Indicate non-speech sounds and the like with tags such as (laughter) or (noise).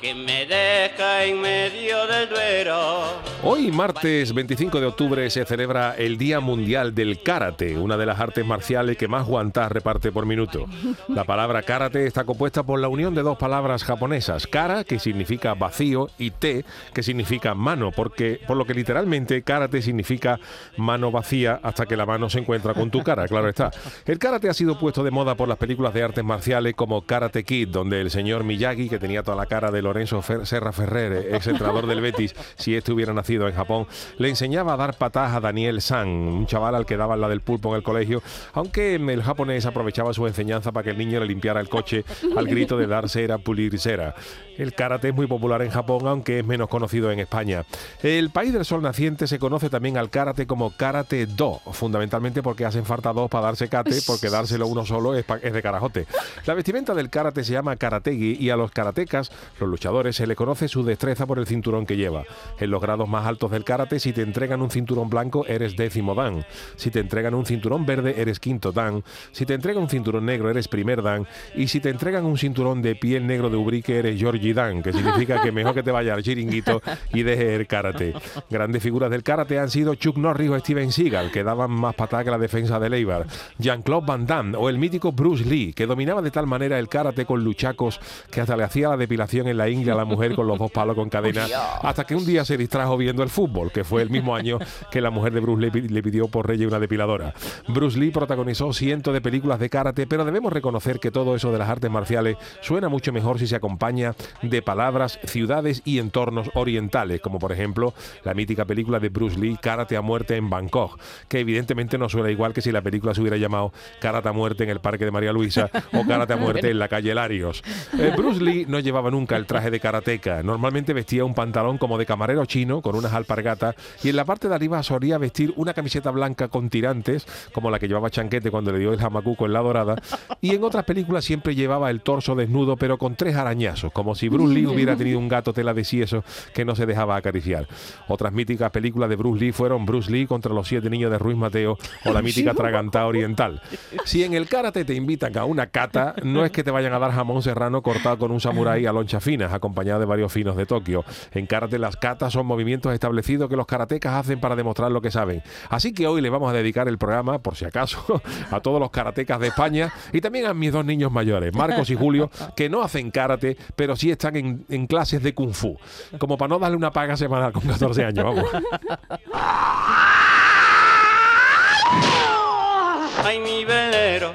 que me deja en medio del duero. Hoy, martes 25 de octubre, se celebra el Día Mundial del Karate, una de las artes marciales que más guantas reparte por minuto. La palabra karate está compuesta por la unión de dos palabras japonesas, kara, que significa vacío, y te, que significa mano, porque por lo que literalmente karate significa mano vacía hasta que la mano se encuentra con tu cara, claro está. El karate ha sido puesto de moda por las películas de artes marciales como Karate Kid, donde el señor Miyagi, que tenía toda la cara de Lorenzo Serra Ferrer, ex entrenador del Betis, si este hubiera nacido en Japón, le enseñaba a dar patadas a Daniel San, un chaval al que daban la del pulpo en el colegio, aunque el japonés aprovechaba su enseñanza para que el niño le limpiara el coche al grito de dar cera, pulir cera. El karate es muy popular en Japón, aunque es menos conocido en España. El país del sol naciente se conoce también al karate como karate do, fundamentalmente porque hacen falta dos para darse kate, porque dárselo uno solo es, es de carajote. La vestimenta del karate se llama karategi y a los karatecas, los luchadores, se le conoce su destreza por el cinturón que lleva. En los grados más altos del karate, si te entregan un cinturón blanco, eres décimo dan. Si te entregan un cinturón verde, eres quinto dan. Si te entregan un cinturón negro, eres primer dan. Y si te entregan un cinturón de piel negro de ubrique, eres Georgie dan, que significa que mejor que te vaya al chiringuito y deje el karate. Grandes figuras del karate han sido Chuck Norris o Steven Seagal, que daban más patadas que la defensa de Leibar. Jean-Claude Van Damme o el mítico Bruce Lee, que dominaba de tal manera el karate con luchacos que hasta le hacía la depilación en la ingle a la mujer con los dos palos con cadena, hasta que un día se distrajo viendo el fútbol, que fue el mismo año que la mujer de Bruce Lee le pidió por rey una depiladora. Bruce Lee protagonizó cientos de películas de karate, pero debemos reconocer que todo eso de las artes marciales suena mucho mejor si se acompaña de palabras, ciudades y entornos orientales, como por ejemplo la mítica película de Bruce Lee, Karate a muerte en Bangkok, que evidentemente no suena igual que si la película se hubiera llamado Karate a muerte en el Parque de María Luisa o Karate a (laughs) muerte en la calle Larios. Eh, Bruce Lee no llevaba nunca el traje de karateca, normalmente vestía un pantalón como de camarero chino con unas alpargatas y en la parte de arriba solía vestir una camiseta blanca con tirantes, como la que llevaba Chanquete cuando le dio el jamacuco en la dorada, y en otras películas siempre llevaba el torso desnudo pero con tres arañazos, como si Bruce Lee hubiera tenido un gato tela de sieso que no se dejaba acariciar. Otras míticas películas de Bruce Lee fueron Bruce Lee contra los siete niños de Ruiz Mateo o la mítica (laughs) Tragantá Oriental. Si en el karate te invitan a una cata, no es que te vayan a dar jamón serrano cortado con un samurái a loncha finas, acompañado de varios finos de Tokio. En karate las catas son movimientos establecidos que los karatecas hacen para demostrar lo que saben. Así que hoy le vamos a dedicar el programa, por si acaso, (laughs) a todos los karatecas de España y también a mis dos niños mayores, Marcos y Julio, que no hacen karate, pero sí están en, en clases de kung fu. Como para no darle una paga semanal con 14 años, vamos. Ay, mi velero,